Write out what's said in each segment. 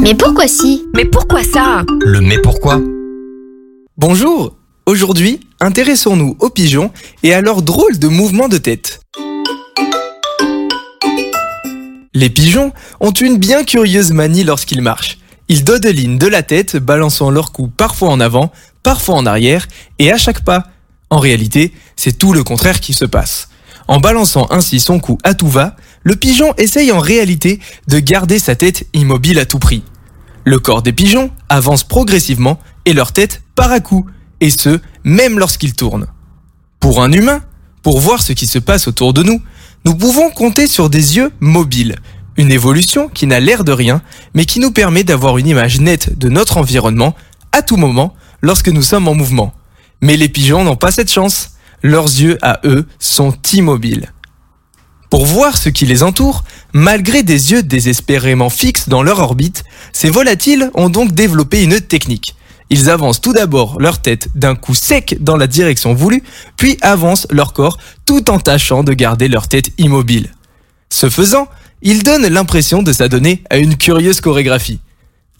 Mais pourquoi si Mais pourquoi ça Le mais pourquoi Bonjour Aujourd'hui, intéressons-nous aux pigeons et à leurs drôles de mouvements de tête. Les pigeons ont une bien curieuse manie lorsqu'ils marchent. Ils dodelinent de la tête, balançant leur cou parfois en avant, parfois en arrière, et à chaque pas. En réalité, c'est tout le contraire qui se passe. En balançant ainsi son cou à tout va, le pigeon essaye en réalité de garder sa tête immobile à tout prix. Le corps des pigeons avance progressivement et leur tête part à coup, et ce, même lorsqu'ils tournent. Pour un humain, pour voir ce qui se passe autour de nous, nous pouvons compter sur des yeux mobiles, une évolution qui n'a l'air de rien, mais qui nous permet d'avoir une image nette de notre environnement à tout moment lorsque nous sommes en mouvement. Mais les pigeons n'ont pas cette chance. Leurs yeux, à eux, sont immobiles. Pour voir ce qui les entoure, malgré des yeux désespérément fixes dans leur orbite, ces volatiles ont donc développé une technique. Ils avancent tout d'abord leur tête d'un coup sec dans la direction voulue, puis avancent leur corps tout en tâchant de garder leur tête immobile. Ce faisant, ils donnent l'impression de s'adonner à une curieuse chorégraphie.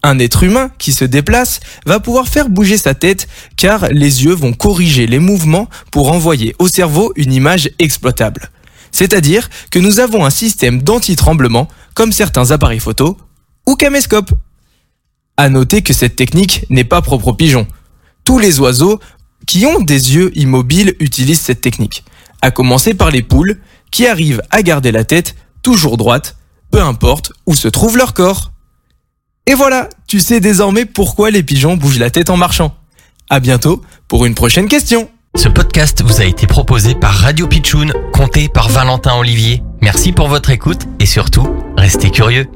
Un être humain qui se déplace va pouvoir faire bouger sa tête car les yeux vont corriger les mouvements pour envoyer au cerveau une image exploitable. C'est-à-dire que nous avons un système d'anti-tremblement comme certains appareils photo ou caméscopes. À noter que cette technique n'est pas propre aux pigeons. Tous les oiseaux qui ont des yeux immobiles utilisent cette technique. À commencer par les poules qui arrivent à garder la tête toujours droite, peu importe où se trouve leur corps. Et voilà, tu sais désormais pourquoi les pigeons bougent la tête en marchant. À bientôt pour une prochaine question. Ce podcast vous a été proposé par Radio Pitchoun, compté par Valentin Olivier. Merci pour votre écoute et surtout, restez curieux.